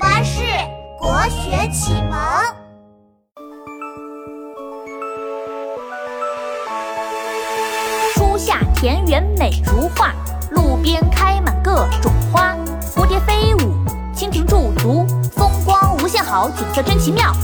巴士国学启蒙。初夏田园美如画，路边开满各种花。蝴蝶飞舞，蜻蜓驻足，风光无限好，景色真奇妙。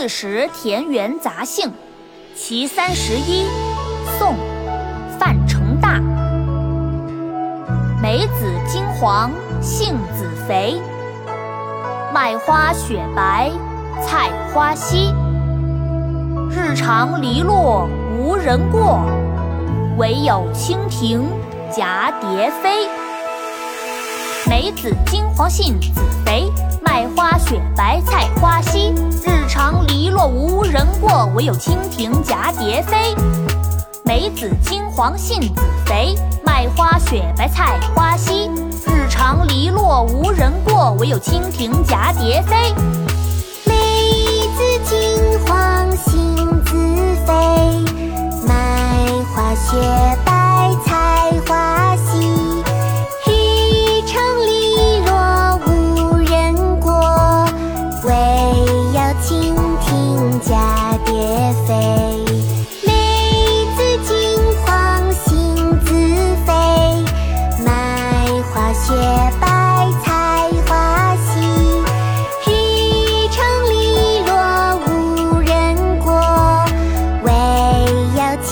四时田园杂兴·其三十一》宋·范成大。梅子金黄杏子肥，麦花雪白菜花稀。日长篱落无人过，惟有蜻蜓蛱蝶飞。梅子金黄杏子肥，麦花雪白菜花稀。日长篱落无人过，惟有蜻蜓蛱蝶飞。梅子金黄杏子肥，麦花雪白菜花稀。日长篱落无人过，惟有蜻蜓蛱蝶飞。飞。梅子金黄杏子肥，麦花雪白菜花稀。日长篱落无人过，惟有蜻